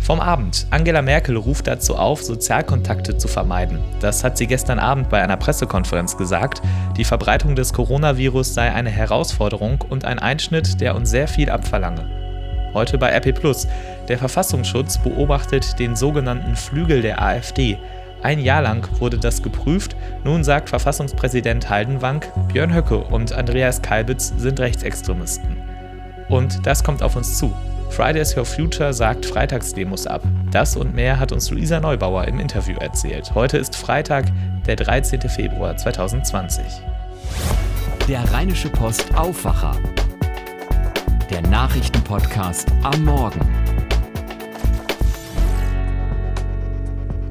Vom Abend. Angela Merkel ruft dazu auf, Sozialkontakte zu vermeiden. Das hat sie gestern Abend bei einer Pressekonferenz gesagt. Die Verbreitung des Coronavirus sei eine Herausforderung und ein Einschnitt, der uns sehr viel abverlange. Heute bei RP Plus. Der Verfassungsschutz beobachtet den sogenannten Flügel der AfD. Ein Jahr lang wurde das geprüft. Nun sagt Verfassungspräsident Haldenwang, Björn Höcke und Andreas Kalbitz sind Rechtsextremisten. Und das kommt auf uns zu. Fridays for Future sagt Freitagsdemos ab. Das und mehr hat uns Luisa Neubauer im Interview erzählt. Heute ist Freitag, der 13. Februar 2020. Der Rheinische Post Aufwacher. Der Nachrichtenpodcast am Morgen.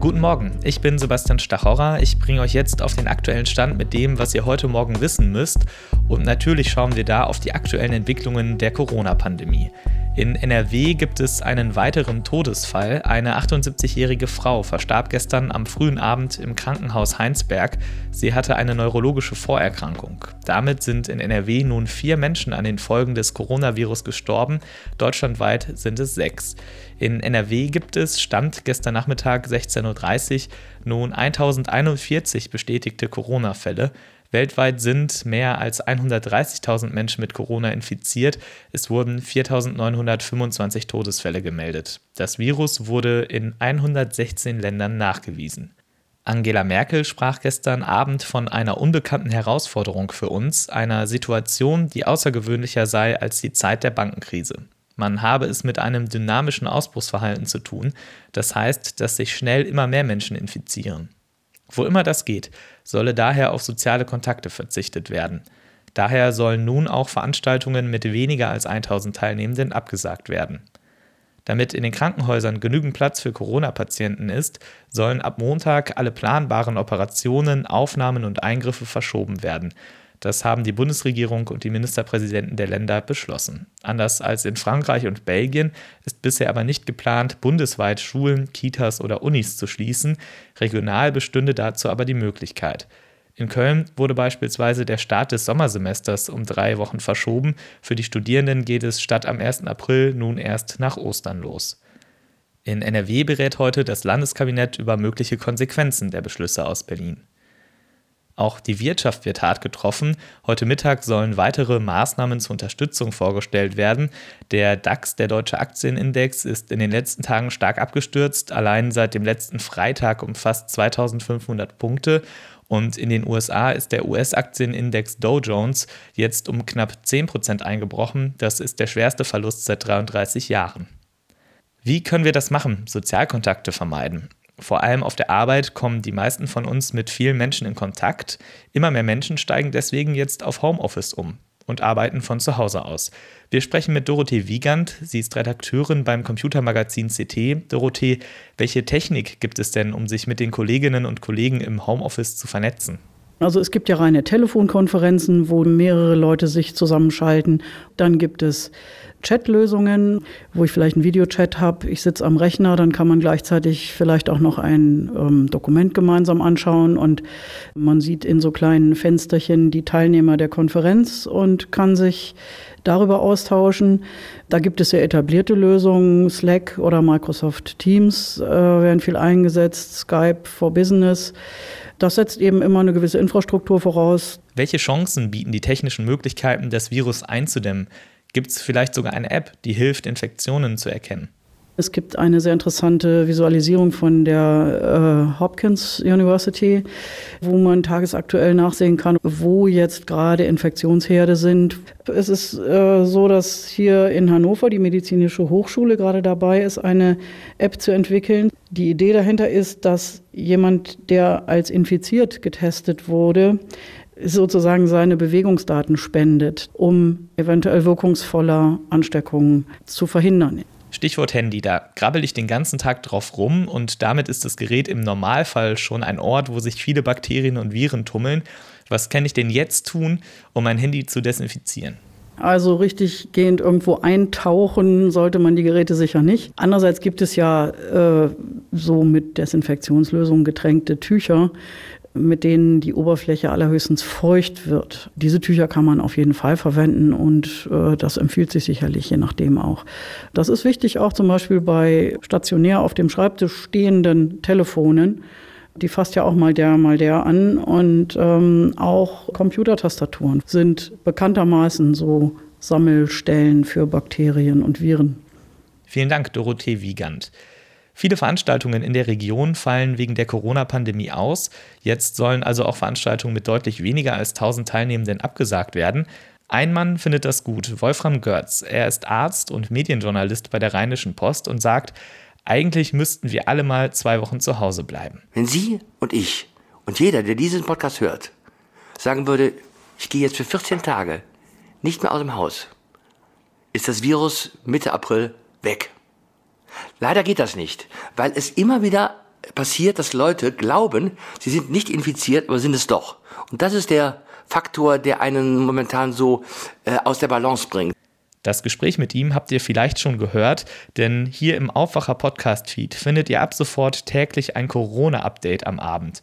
Guten Morgen, ich bin Sebastian Stachorra. Ich bringe euch jetzt auf den aktuellen Stand mit dem, was ihr heute Morgen wissen müsst. Und natürlich schauen wir da auf die aktuellen Entwicklungen der Corona-Pandemie. In NRW gibt es einen weiteren Todesfall. Eine 78-jährige Frau verstarb gestern am frühen Abend im Krankenhaus Heinsberg. Sie hatte eine neurologische Vorerkrankung. Damit sind in NRW nun vier Menschen an den Folgen des Coronavirus gestorben. Deutschlandweit sind es sechs. In NRW gibt es, Stand gestern Nachmittag 16.30 Uhr, nun 1041 bestätigte Corona-Fälle. Weltweit sind mehr als 130.000 Menschen mit Corona infiziert. Es wurden 4.925 Todesfälle gemeldet. Das Virus wurde in 116 Ländern nachgewiesen. Angela Merkel sprach gestern Abend von einer unbekannten Herausforderung für uns, einer Situation, die außergewöhnlicher sei als die Zeit der Bankenkrise. Man habe es mit einem dynamischen Ausbruchsverhalten zu tun, das heißt, dass sich schnell immer mehr Menschen infizieren. Wo immer das geht, solle daher auf soziale Kontakte verzichtet werden. Daher sollen nun auch Veranstaltungen mit weniger als 1000 Teilnehmenden abgesagt werden. Damit in den Krankenhäusern genügend Platz für Corona-Patienten ist, sollen ab Montag alle planbaren Operationen, Aufnahmen und Eingriffe verschoben werden. Das haben die Bundesregierung und die Ministerpräsidenten der Länder beschlossen. Anders als in Frankreich und Belgien ist bisher aber nicht geplant, bundesweit Schulen, Kitas oder Unis zu schließen. Regional bestünde dazu aber die Möglichkeit. In Köln wurde beispielsweise der Start des Sommersemesters um drei Wochen verschoben. Für die Studierenden geht es statt am 1. April nun erst nach Ostern los. In NRW berät heute das Landeskabinett über mögliche Konsequenzen der Beschlüsse aus Berlin. Auch die Wirtschaft wird hart getroffen. Heute Mittag sollen weitere Maßnahmen zur Unterstützung vorgestellt werden. Der DAX, der deutsche Aktienindex, ist in den letzten Tagen stark abgestürzt. Allein seit dem letzten Freitag um fast 2500 Punkte. Und in den USA ist der US-Aktienindex Dow Jones jetzt um knapp 10% eingebrochen. Das ist der schwerste Verlust seit 33 Jahren. Wie können wir das machen? Sozialkontakte vermeiden. Vor allem auf der Arbeit kommen die meisten von uns mit vielen Menschen in Kontakt. Immer mehr Menschen steigen deswegen jetzt auf Homeoffice um und arbeiten von zu Hause aus. Wir sprechen mit Dorothee Wiegand. Sie ist Redakteurin beim Computermagazin CT. Dorothee, welche Technik gibt es denn, um sich mit den Kolleginnen und Kollegen im Homeoffice zu vernetzen? Also es gibt ja reine Telefonkonferenzen, wo mehrere Leute sich zusammenschalten. Dann gibt es Chatlösungen, wo ich vielleicht einen Videochat habe. Ich sitze am Rechner, dann kann man gleichzeitig vielleicht auch noch ein ähm, Dokument gemeinsam anschauen und man sieht in so kleinen Fensterchen die Teilnehmer der Konferenz und kann sich darüber austauschen. Da gibt es ja etablierte Lösungen, Slack oder Microsoft Teams äh, werden viel eingesetzt, Skype for Business. Das setzt eben immer eine gewisse Infrastruktur voraus. Welche Chancen bieten die technischen Möglichkeiten, das Virus einzudämmen? Gibt es vielleicht sogar eine App, die hilft, Infektionen zu erkennen? Es gibt eine sehr interessante Visualisierung von der äh, Hopkins University, wo man tagesaktuell nachsehen kann, wo jetzt gerade Infektionsherde sind. Es ist äh, so, dass hier in Hannover die Medizinische Hochschule gerade dabei ist, eine App zu entwickeln. Die Idee dahinter ist, dass jemand, der als infiziert getestet wurde, sozusagen seine Bewegungsdaten spendet, um eventuell wirkungsvoller Ansteckungen zu verhindern. Stichwort Handy, da grabbel ich den ganzen Tag drauf rum und damit ist das Gerät im Normalfall schon ein Ort, wo sich viele Bakterien und Viren tummeln. Was kann ich denn jetzt tun, um mein Handy zu desinfizieren? Also richtig gehend irgendwo eintauchen sollte man die Geräte sicher nicht. Andererseits gibt es ja äh, so mit Desinfektionslösungen getränkte Tücher, mit denen die Oberfläche allerhöchstens feucht wird. Diese Tücher kann man auf jeden Fall verwenden und äh, das empfiehlt sich sicherlich, je nachdem auch. Das ist wichtig auch zum Beispiel bei stationär auf dem Schreibtisch stehenden Telefonen. Die fasst ja auch mal der, mal der an. Und ähm, auch Computertastaturen sind bekanntermaßen so Sammelstellen für Bakterien und Viren. Vielen Dank, Dorothee Wiegand. Viele Veranstaltungen in der Region fallen wegen der Corona-Pandemie aus. Jetzt sollen also auch Veranstaltungen mit deutlich weniger als 1000 Teilnehmenden abgesagt werden. Ein Mann findet das gut, Wolfram Görz. Er ist Arzt und Medienjournalist bei der Rheinischen Post und sagt, eigentlich müssten wir alle mal zwei Wochen zu Hause bleiben. Wenn Sie und ich und jeder, der diesen Podcast hört, sagen würde, ich gehe jetzt für 14 Tage nicht mehr aus dem Haus, ist das Virus Mitte April weg. Leider geht das nicht, weil es immer wieder passiert, dass Leute glauben, sie sind nicht infiziert, aber sind es doch. Und das ist der Faktor, der einen momentan so äh, aus der Balance bringt. Das Gespräch mit ihm habt ihr vielleicht schon gehört, denn hier im Aufwacher Podcast Feed findet ihr ab sofort täglich ein Corona-Update am Abend.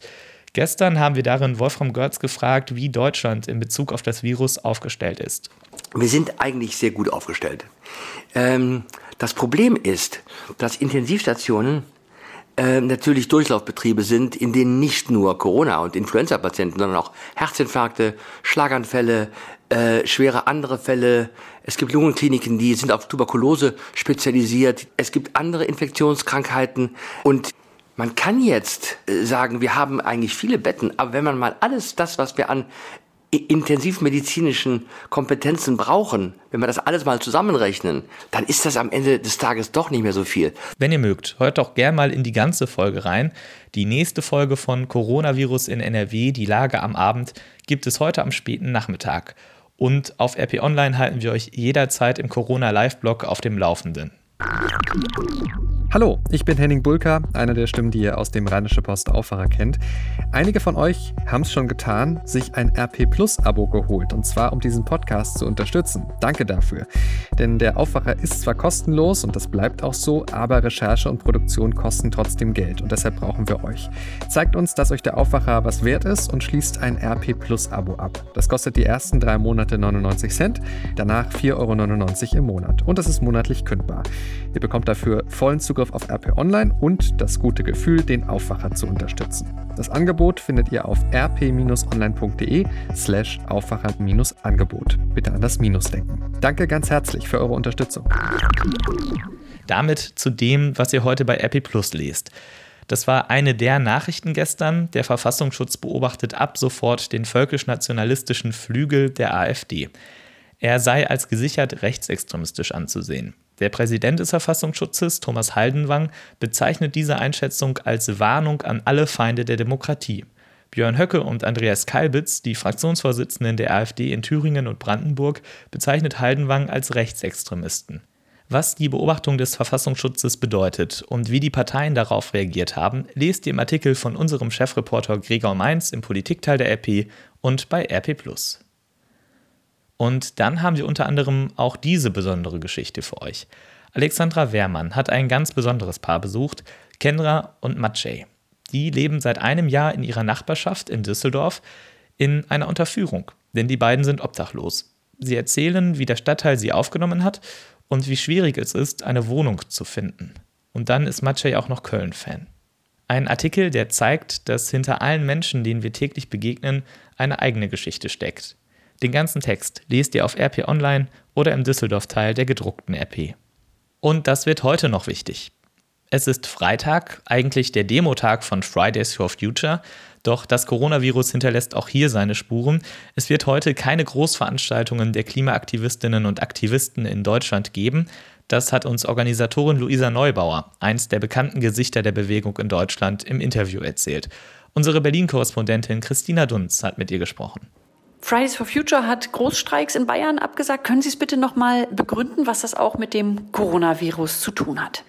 Gestern haben wir darin Wolfram Görz gefragt, wie Deutschland in Bezug auf das Virus aufgestellt ist. Wir sind eigentlich sehr gut aufgestellt. Ähm, das Problem ist, dass Intensivstationen äh, natürlich Durchlaufbetriebe sind, in denen nicht nur Corona- und Influenza-Patienten, sondern auch Herzinfarkte, Schlaganfälle, äh, schwere andere Fälle. Es gibt Lungenkliniken, die sind auf Tuberkulose spezialisiert. Es gibt andere Infektionskrankheiten und man kann jetzt äh, sagen, wir haben eigentlich viele Betten, aber wenn man mal alles das, was wir an intensivmedizinischen Kompetenzen brauchen, wenn wir das alles mal zusammenrechnen, dann ist das am Ende des Tages doch nicht mehr so viel. Wenn ihr mögt, hört doch gern mal in die ganze Folge rein. Die nächste Folge von Coronavirus in NRW, die Lage am Abend, gibt es heute am späten Nachmittag. Und auf RP Online halten wir euch jederzeit im Corona Live-Blog auf dem Laufenden. Hallo, ich bin Henning Bulka, einer der Stimmen, die ihr aus dem Rheinische Post Aufwacher kennt. Einige von euch haben es schon getan, sich ein RP Plus Abo geholt und zwar um diesen Podcast zu unterstützen. Danke dafür. Denn der Aufwacher ist zwar kostenlos und das bleibt auch so, aber Recherche und Produktion kosten trotzdem Geld und deshalb brauchen wir euch. Zeigt uns, dass euch der Aufwacher was wert ist und schließt ein RP Plus Abo ab. Das kostet die ersten drei Monate 99 Cent, danach 4,99 Euro im Monat und das ist monatlich kündbar. Ihr bekommt dafür vollen Zugriff Zugriff auf RP Online und das gute Gefühl, den Aufwacher zu unterstützen. Das Angebot findet ihr auf rp-online.de slash Aufwacher-Angebot. Bitte an das Minus denken. Danke ganz herzlich für eure Unterstützung. Damit zu dem, was ihr heute bei RP Plus lest. Das war eine der Nachrichten gestern. Der Verfassungsschutz beobachtet ab sofort den völkisch-nationalistischen Flügel der AfD. Er sei als gesichert rechtsextremistisch anzusehen. Der Präsident des Verfassungsschutzes, Thomas Haldenwang, bezeichnet diese Einschätzung als Warnung an alle Feinde der Demokratie. Björn Höcke und Andreas Kalbitz, die Fraktionsvorsitzenden der AfD in Thüringen und Brandenburg, bezeichnet Haldenwang als Rechtsextremisten. Was die Beobachtung des Verfassungsschutzes bedeutet und wie die Parteien darauf reagiert haben, lest ihr im Artikel von unserem Chefreporter Gregor Mainz im Politikteil der RP und bei RP+. Und dann haben wir unter anderem auch diese besondere Geschichte für euch. Alexandra Wehrmann hat ein ganz besonderes Paar besucht, Kendra und Maciej. Die leben seit einem Jahr in ihrer Nachbarschaft in Düsseldorf in einer Unterführung, denn die beiden sind obdachlos. Sie erzählen, wie der Stadtteil sie aufgenommen hat und wie schwierig es ist, eine Wohnung zu finden. Und dann ist Maciej auch noch Köln-Fan. Ein Artikel, der zeigt, dass hinter allen Menschen, denen wir täglich begegnen, eine eigene Geschichte steckt. Den ganzen Text lest ihr auf RP Online oder im Düsseldorf-Teil der gedruckten RP. Und das wird heute noch wichtig. Es ist Freitag, eigentlich der Demotag von Fridays for Future, doch das Coronavirus hinterlässt auch hier seine Spuren. Es wird heute keine Großveranstaltungen der Klimaaktivistinnen und Aktivisten in Deutschland geben. Das hat uns Organisatorin Luisa Neubauer, eins der bekannten Gesichter der Bewegung in Deutschland, im Interview erzählt. Unsere Berlin-Korrespondentin Christina Dunz hat mit ihr gesprochen. Fridays for Future hat Großstreiks in Bayern abgesagt. Können Sie es bitte noch mal begründen, was das auch mit dem Coronavirus zu tun hat?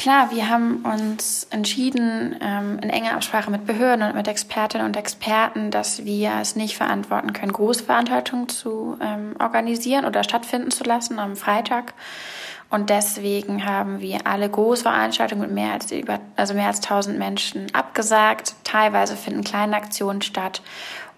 Klar, wir haben uns entschieden, ähm, in enger Absprache mit Behörden und mit Expertinnen und Experten, dass wir es nicht verantworten können, Großveranstaltungen zu ähm, organisieren oder stattfinden zu lassen am Freitag Und deswegen haben wir alle Großveranstaltungen mit mehr als über, also mehr als 1000 Menschen abgesagt. Teilweise finden kleine Aktionen statt.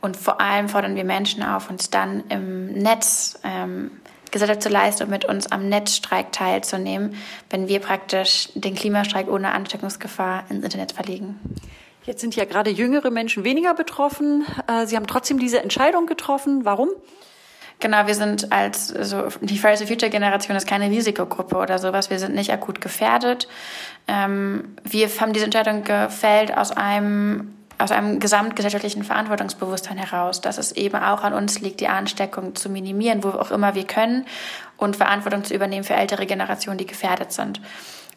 Und vor allem fordern wir Menschen auf, uns dann im Netz ähm, Gesellschaft zu leisten und mit uns am Netzstreik teilzunehmen, wenn wir praktisch den Klimastreik ohne Ansteckungsgefahr ins Internet verlegen. Jetzt sind ja gerade jüngere Menschen weniger betroffen. Äh, Sie haben trotzdem diese Entscheidung getroffen. Warum? Genau, wir sind als also die Fridays for Future Generation ist keine Risikogruppe oder sowas. Wir sind nicht akut gefährdet. Ähm, wir haben diese Entscheidung gefällt aus einem aus einem gesamtgesellschaftlichen Verantwortungsbewusstsein heraus, dass es eben auch an uns liegt, die Ansteckung zu minimieren, wo auch immer wir können und Verantwortung zu übernehmen für ältere Generationen, die gefährdet sind.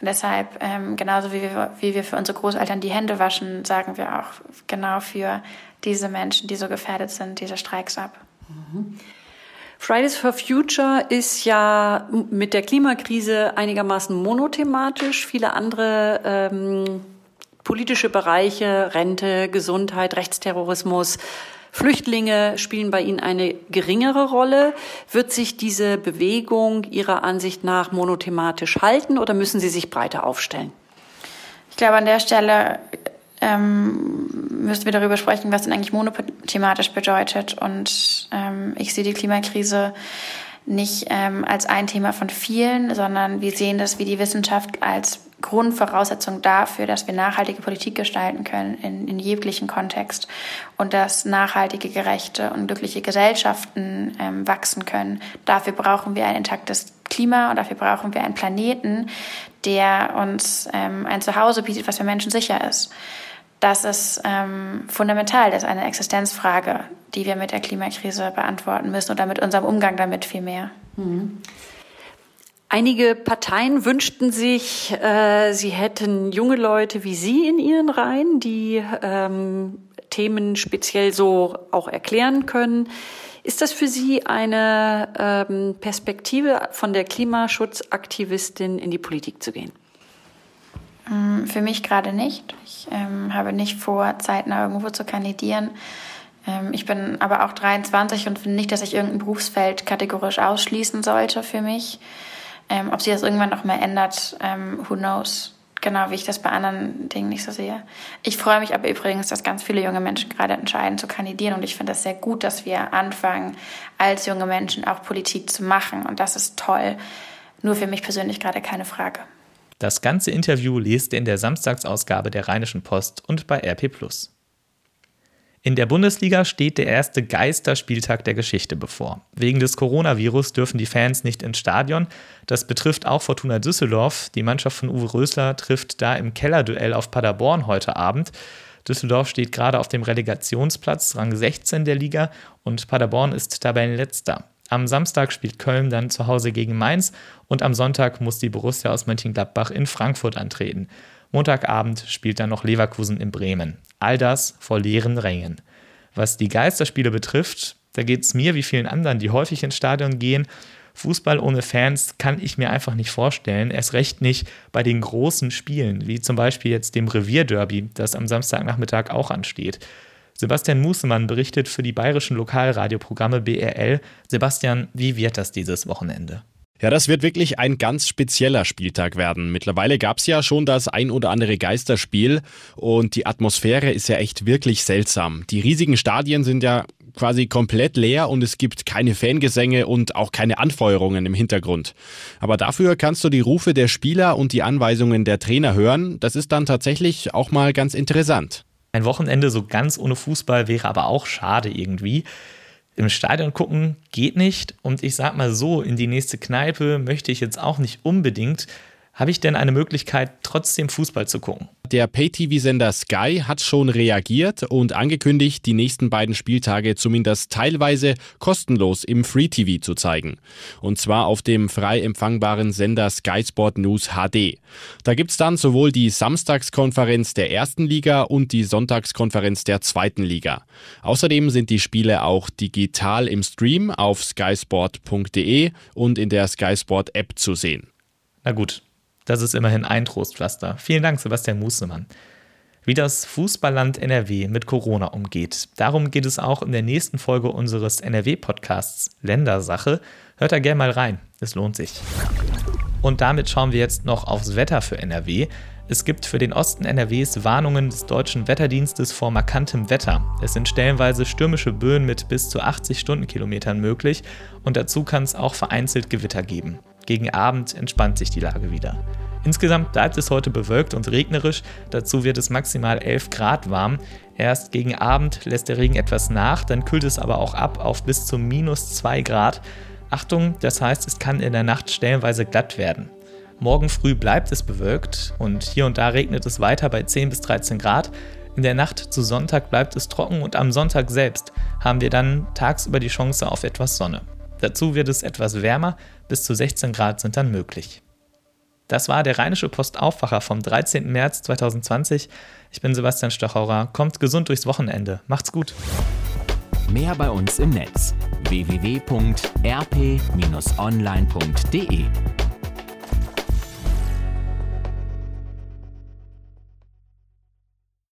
Und deshalb, ähm, genauso wie wir, wie wir für unsere Großeltern die Hände waschen, sagen wir auch genau für diese Menschen, die so gefährdet sind, diese Streiks ab. Mhm. Fridays for Future ist ja mit der Klimakrise einigermaßen monothematisch. Viele andere ähm, politische Bereiche, Rente, Gesundheit, Rechtsterrorismus, Flüchtlinge spielen bei Ihnen eine geringere Rolle. Wird sich diese Bewegung Ihrer Ansicht nach monothematisch halten oder müssen Sie sich breiter aufstellen? Ich glaube, an der Stelle ähm, müssen wir darüber sprechen, was denn eigentlich monothematisch bedeutet. Und ähm, ich sehe die Klimakrise nicht ähm, als ein Thema von vielen, sondern wir sehen das wie die Wissenschaft als Grundvoraussetzung dafür, dass wir nachhaltige Politik gestalten können in, in jeglichen Kontext und dass nachhaltige, gerechte und glückliche Gesellschaften ähm, wachsen können. Dafür brauchen wir ein intaktes Klima und dafür brauchen wir einen Planeten, der uns ähm, ein Zuhause bietet, was für Menschen sicher ist das ist ähm, fundamental, das ist eine Existenzfrage, die wir mit der Klimakrise beantworten müssen oder mit unserem Umgang damit vielmehr. Mhm. Einige Parteien wünschten sich, äh, sie hätten junge Leute wie Sie in ihren Reihen, die ähm, Themen speziell so auch erklären können. Ist das für Sie eine ähm, Perspektive, von der Klimaschutzaktivistin in die Politik zu gehen? Mm, für mich gerade nicht. Ich ähm, habe nicht vor, zeitnah irgendwo zu kandidieren. Ähm, ich bin aber auch 23 und finde nicht, dass ich irgendein Berufsfeld kategorisch ausschließen sollte für mich. Ähm, ob sich das irgendwann noch mal ändert, ähm, who knows. Genau, wie ich das bei anderen Dingen nicht so sehe. Ich freue mich aber übrigens, dass ganz viele junge Menschen gerade entscheiden zu kandidieren und ich finde es sehr gut, dass wir anfangen, als junge Menschen auch Politik zu machen und das ist toll. Nur für mich persönlich gerade keine Frage. Das ganze Interview lest ihr in der Samstagsausgabe der Rheinischen Post und bei RP+. In der Bundesliga steht der erste Geisterspieltag der Geschichte bevor. Wegen des Coronavirus dürfen die Fans nicht ins Stadion. Das betrifft auch Fortuna Düsseldorf. Die Mannschaft von Uwe Rösler trifft da im Kellerduell auf Paderborn heute Abend. Düsseldorf steht gerade auf dem Relegationsplatz, Rang 16 der Liga, und Paderborn ist Tabellenletzter. Am Samstag spielt Köln dann zu Hause gegen Mainz und am Sonntag muss die Borussia aus Mönchengladbach in Frankfurt antreten. Montagabend spielt dann noch Leverkusen in Bremen. All das vor leeren Rängen. Was die Geisterspiele betrifft, da geht es mir wie vielen anderen, die häufig ins Stadion gehen. Fußball ohne Fans kann ich mir einfach nicht vorstellen. Erst recht nicht bei den großen Spielen, wie zum Beispiel jetzt dem Revierderby, das am Samstagnachmittag auch ansteht. Sebastian Musemann berichtet für die bayerischen Lokalradioprogramme BRL. Sebastian, wie wird das dieses Wochenende? Ja, das wird wirklich ein ganz spezieller Spieltag werden. Mittlerweile gab es ja schon das ein oder andere Geisterspiel und die Atmosphäre ist ja echt wirklich seltsam. Die riesigen Stadien sind ja quasi komplett leer und es gibt keine Fangesänge und auch keine Anfeuerungen im Hintergrund. Aber dafür kannst du die Rufe der Spieler und die Anweisungen der Trainer hören. Das ist dann tatsächlich auch mal ganz interessant. Ein Wochenende so ganz ohne Fußball wäre aber auch schade irgendwie. Im Stadion gucken geht nicht und ich sag mal so, in die nächste Kneipe möchte ich jetzt auch nicht unbedingt. Habe ich denn eine Möglichkeit, trotzdem Fußball zu gucken? Der Pay-TV-Sender Sky hat schon reagiert und angekündigt, die nächsten beiden Spieltage zumindest teilweise kostenlos im Free-TV zu zeigen. Und zwar auf dem frei empfangbaren Sender Sky Sport News HD. Da gibt's dann sowohl die Samstagskonferenz der ersten Liga und die Sonntagskonferenz der zweiten Liga. Außerdem sind die Spiele auch digital im Stream auf skysport.de und in der Sky Sport App zu sehen. Na gut, das ist immerhin ein Trostpflaster. Vielen Dank, Sebastian Musemann. Wie das Fußballland NRW mit Corona umgeht, darum geht es auch in der nächsten Folge unseres NRW-Podcasts Ländersache. Hört da gerne mal rein, es lohnt sich. Und damit schauen wir jetzt noch aufs Wetter für NRW. Es gibt für den Osten NRWs Warnungen des deutschen Wetterdienstes vor markantem Wetter. Es sind stellenweise stürmische Böen mit bis zu 80 Stundenkilometern möglich und dazu kann es auch vereinzelt Gewitter geben. Gegen Abend entspannt sich die Lage wieder. Insgesamt bleibt es heute bewölkt und regnerisch, dazu wird es maximal 11 Grad warm. Erst gegen Abend lässt der Regen etwas nach, dann kühlt es aber auch ab auf bis zu minus 2 Grad. Achtung, das heißt, es kann in der Nacht stellenweise glatt werden. Morgen früh bleibt es bewölkt und hier und da regnet es weiter bei 10 bis 13 Grad. In der Nacht zu Sonntag bleibt es trocken und am Sonntag selbst haben wir dann tagsüber die Chance auf etwas Sonne. Dazu wird es etwas wärmer, bis zu 16 Grad sind dann möglich. Das war der Rheinische Postaufwacher vom 13. März 2020. Ich bin Sebastian Stochauer. Kommt gesund durchs Wochenende. Macht's gut. Mehr bei uns im Netz www.rp-online.de